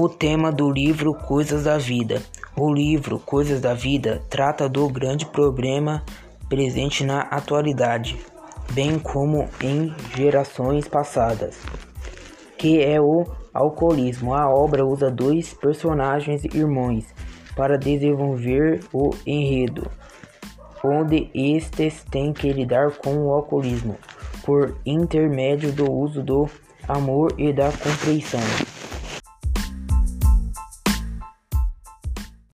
O tema do livro Coisas da Vida. O livro Coisas da Vida trata do grande problema presente na atualidade, bem como em gerações passadas, que é o alcoolismo. A obra usa dois personagens irmãos para desenvolver o enredo, onde estes têm que lidar com o alcoolismo por intermédio do uso do amor e da compreensão.